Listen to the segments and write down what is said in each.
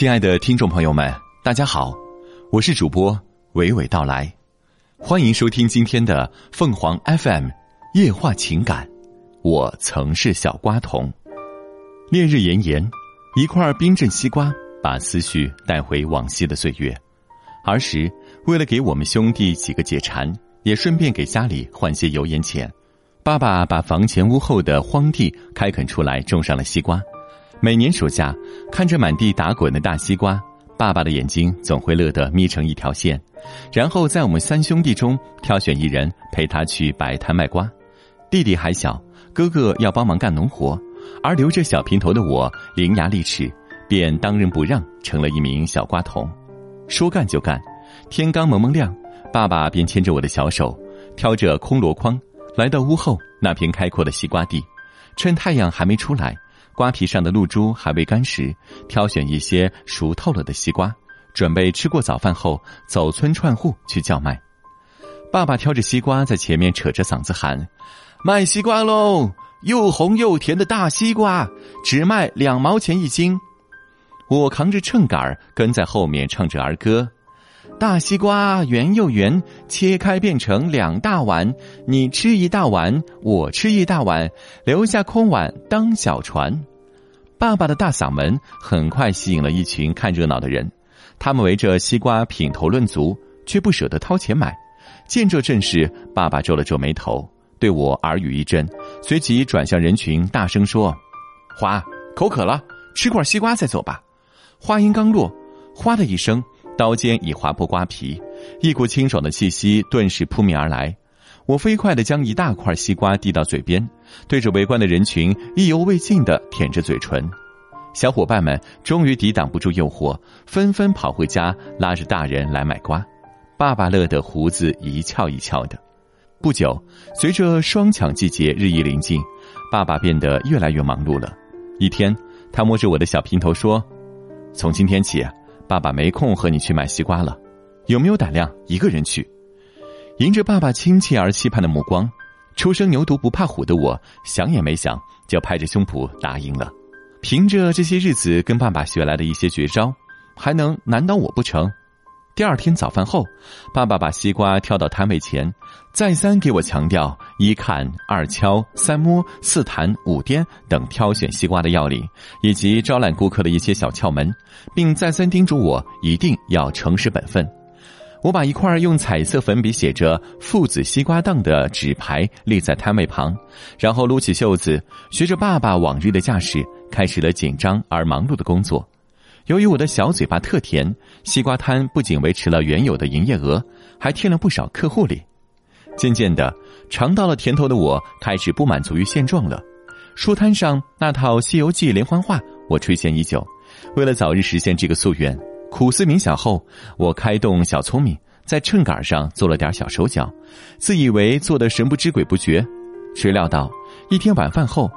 亲爱的听众朋友们，大家好，我是主播娓娓道来，欢迎收听今天的凤凰 FM 夜话情感。我曾是小瓜童，烈日炎炎，一块冰镇西瓜把思绪带回往昔的岁月。儿时，为了给我们兄弟几个解馋，也顺便给家里换些油盐钱，爸爸把房前屋后的荒地开垦出来，种上了西瓜。每年暑假，看着满地打滚的大西瓜，爸爸的眼睛总会乐得眯成一条线，然后在我们三兄弟中挑选一人陪他去摆摊卖瓜。弟弟还小，哥哥要帮忙干农活，而留着小平头的我伶牙俐齿，便当仁不让，成了一名小瓜童。说干就干，天刚蒙蒙亮，爸爸便牵着我的小手，挑着空箩筐，来到屋后那片开阔的西瓜地，趁太阳还没出来。瓜皮上的露珠还未干时，挑选一些熟透了的西瓜，准备吃过早饭后走村串户去叫卖。爸爸挑着西瓜在前面扯着嗓子喊：“卖西瓜喽！又红又甜的大西瓜，只卖两毛钱一斤。”我扛着秤杆跟在后面唱着儿歌。大西瓜圆又圆，切开变成两大碗，你吃一大碗，我吃一大碗，留下空碗当小船。爸爸的大嗓门很快吸引了一群看热闹的人，他们围着西瓜品头论足，却不舍得掏钱买。见这阵势，爸爸皱了皱眉头，对我耳语一阵，随即转向人群，大声说：“花，口渴了，吃块西瓜再走吧。”话音刚落，哗的一声。刀尖已划破瓜皮，一股清爽的气息顿时扑面而来。我飞快地将一大块西瓜递到嘴边，对着围观的人群意犹未尽地舔着嘴唇。小伙伴们终于抵挡不住诱惑，纷纷跑回家，拉着大人来买瓜。爸爸乐得胡子一翘一翘的。不久，随着双抢季节日益临近，爸爸变得越来越忙碌了。一天，他摸着我的小平头说：“从今天起。”爸爸没空和你去买西瓜了，有没有胆量一个人去？迎着爸爸亲切而期盼的目光，初生牛犊不怕虎的我想也没想就拍着胸脯答应了。凭着这些日子跟爸爸学来的一些绝招，还能难倒我不成？第二天早饭后，爸爸把西瓜挑到摊位前，再三给我强调一看、二敲、三摸、四弹、五颠等挑选西瓜的要领，以及招揽顾客的一些小窍门，并再三叮嘱我一定要诚实本分。我把一块用彩色粉笔写着“父子西瓜档”的纸牌立在摊位旁，然后撸起袖子，学着爸爸往日的架势，开始了紧张而忙碌的工作。由于我的小嘴巴特甜，西瓜摊不仅维持了原有的营业额，还添了不少客户里。渐渐的，尝到了甜头的我开始不满足于现状了。书摊上那套《西游记》连环画，我垂涎已久。为了早日实现这个夙愿，苦思冥想后，我开动小聪明，在秤杆上做了点小手脚，自以为做的神不知鬼不觉。谁料到，一天晚饭后。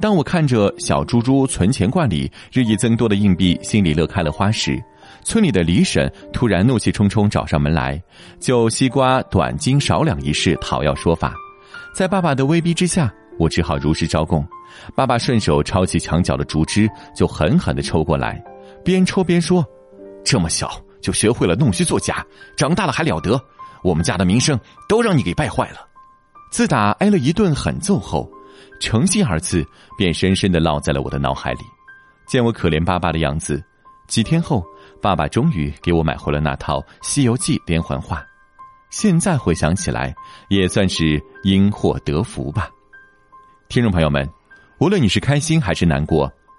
当我看着小猪猪存钱罐里日益增多的硬币，心里乐开了花时，村里的李婶突然怒气冲冲找上门来，就西瓜短斤少两一事讨要说法。在爸爸的威逼之下，我只好如实招供。爸爸顺手抄起墙角的竹枝，就狠狠地抽过来，边抽边说：“这么小就学会了弄虚作假，长大了还了得？我们家的名声都让你给败坏了。”自打挨了一顿狠揍后。诚信二字便深深的烙在了我的脑海里。见我可怜巴巴的样子，几天后，爸爸终于给我买回了那套《西游记》连环画。现在回想起来，也算是因祸得福吧。听众朋友们，无论你是开心还是难过，